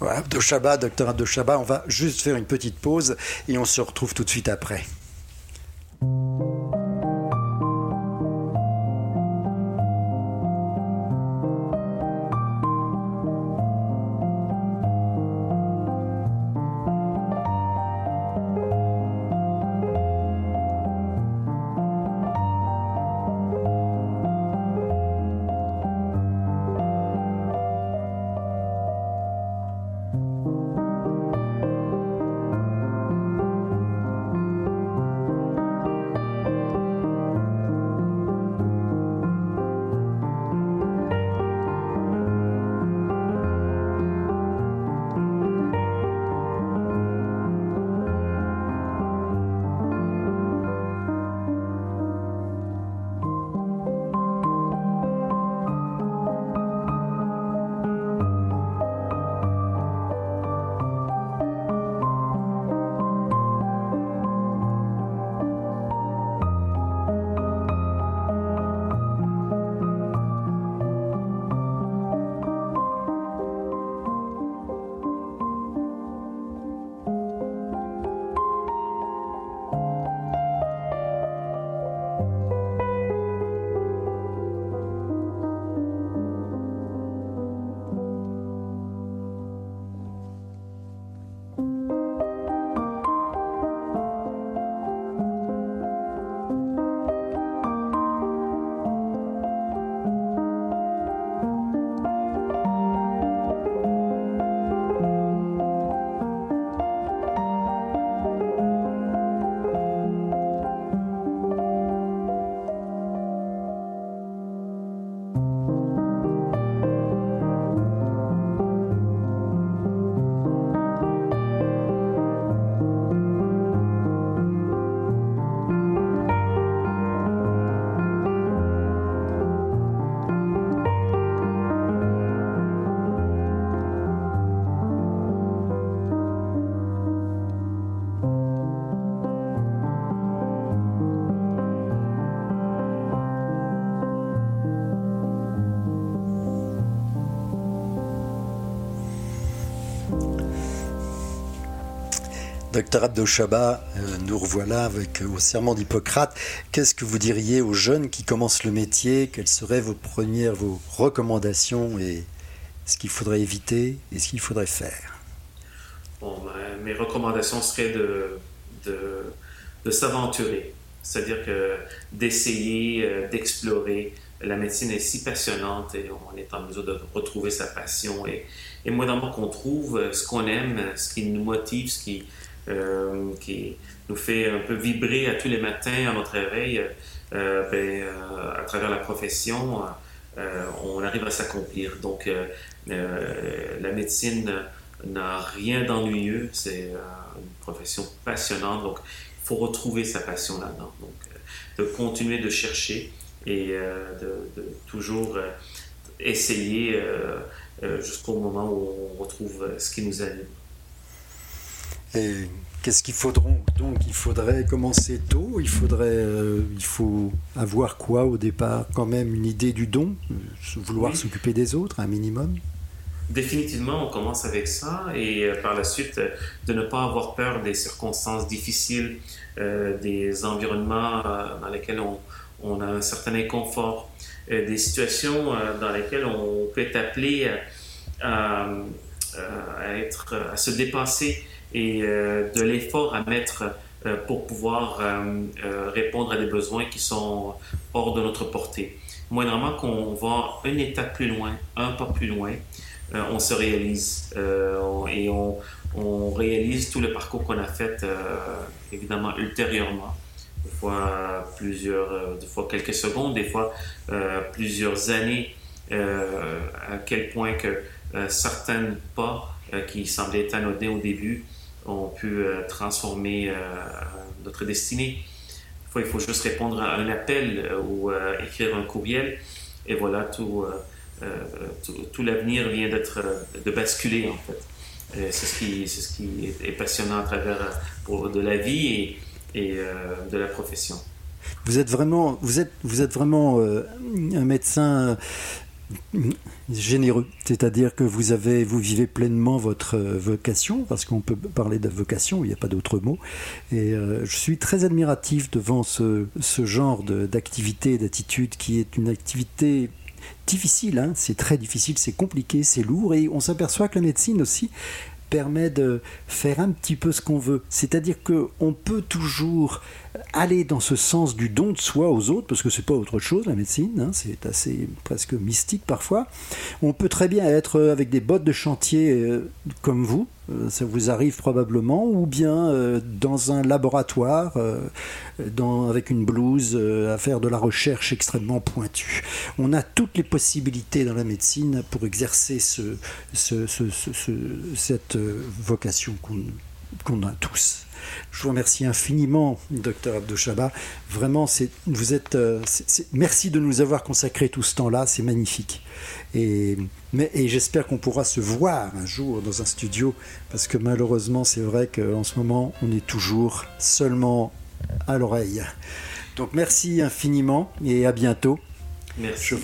Ouais, Abdo Shaba, docteur Abdo Shaba, on va juste faire une petite pause et on se retrouve tout de suite après. Docteur Abdo euh, nous revoilà avec euh, au serment d'Hippocrate. Qu'est-ce que vous diriez aux jeunes qui commencent le métier? Quelles seraient vos premières, vos recommandations et ce qu'il faudrait éviter et ce qu'il faudrait faire? Bon, ben, Mes recommandations seraient de, de, s'aventurer, c'est-à-dire que d'essayer, euh, d'explorer. La médecine est si passionnante et on est en mesure de retrouver sa passion et, et moi, d'abord qu'on trouve ce qu'on aime, ce qui nous motive, ce qui, euh, qui nous fait un peu vibrer à tous les matins à notre réveil, euh, ben, euh, à travers la profession, on arrive à s'accomplir. Donc, la médecine n'a rien d'ennuyeux, c'est une profession passionnante. Donc, il faut retrouver sa passion là-dedans. Donc, de continuer de chercher et de, toujours essayer jusqu'au moment où on retrouve ce qui nous anime. Et qu'est-ce qu'il faudrait donc Il faudrait commencer tôt. Il faudrait, euh, il faut avoir quoi au départ? Quand même une idée du don, euh, vouloir s'occuper des autres, un minimum? Définitivement, on commence avec ça et euh, par la suite de ne pas avoir peur des circonstances difficiles, des environnements dans lesquels on, a un certain inconfort, des situations dans lesquelles on peut être appelé à, à, être, à se dépasser et euh, de l'effort à mettre euh, pour pouvoir euh, répondre à des besoins qui sont hors de notre portée. Moindrement qu'on va une étape plus loin, un pas plus loin, on se réalise et on, on, réalise tout le parcours qu'on a fait évidemment ultérieurement. Des fois plusieurs, des fois quelques secondes, des fois plusieurs années, à quel point que certains pas qui semblaient anodins au début ont pu euh, transformer euh, notre destinée. il faut juste répondre à un appel euh, ou écrire un courriel. Et voilà, tout, tout, l'avenir vient d'être de basculer en fait. C'est ce qui, c'est ce qui est, passionnant à travers de la vie et, et de la profession. Vous êtes vraiment, vous êtes, vous êtes vraiment un médecin généreux, c'est-à-dire que vous avez, vous vivez pleinement votre euh, vocation, parce qu'on peut parler de vocation, il n'y a pas d'autre mot. Et euh, je suis très admiratif devant ce, genre d'activité, d'attitude qui est une activité difficile, hein. c'est très difficile, c'est compliqué, c'est lourd, et on s'aperçoit que la médecine aussi, permet de faire un petit peu ce qu'on veut. C'est-à-dire qu'on peut toujours aller dans ce sens du don de soi aux autres, parce que c'est pas autre chose la médecine, hein, c'est assez presque mystique parfois. On peut très bien être avec des bottes de chantier euh, comme vous, ça vous arrive probablement, ou bien euh, dans un laboratoire dans, avec une blouse à faire de la recherche extrêmement pointue. On a toutes les possibilités dans la médecine pour exercer ce, ce, cette vocation qu'on a tous. Je vous remercie infiniment, docteur Abdou Vraiment, vous êtes, euh, merci de nous avoir consacré tout ce temps-là, c'est magnifique. Et, et j'espère qu'on pourra se voir un jour dans un studio, parce que malheureusement, c'est vrai qu'en ce moment, on est toujours seulement à l'oreille. Donc merci infiniment et à bientôt. Merci.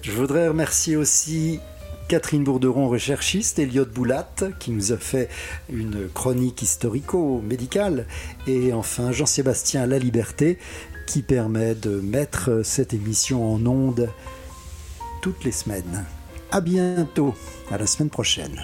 je voudrais remercier aussi Catherine Bourderon, recherchiste, Elliot Boulat, qui nous a fait une chronique historico-médicale, et enfin Jean-Sébastien La Liberté, qui permet de mettre cette émission en onde toutes les semaines. À bientôt, à la semaine prochaine.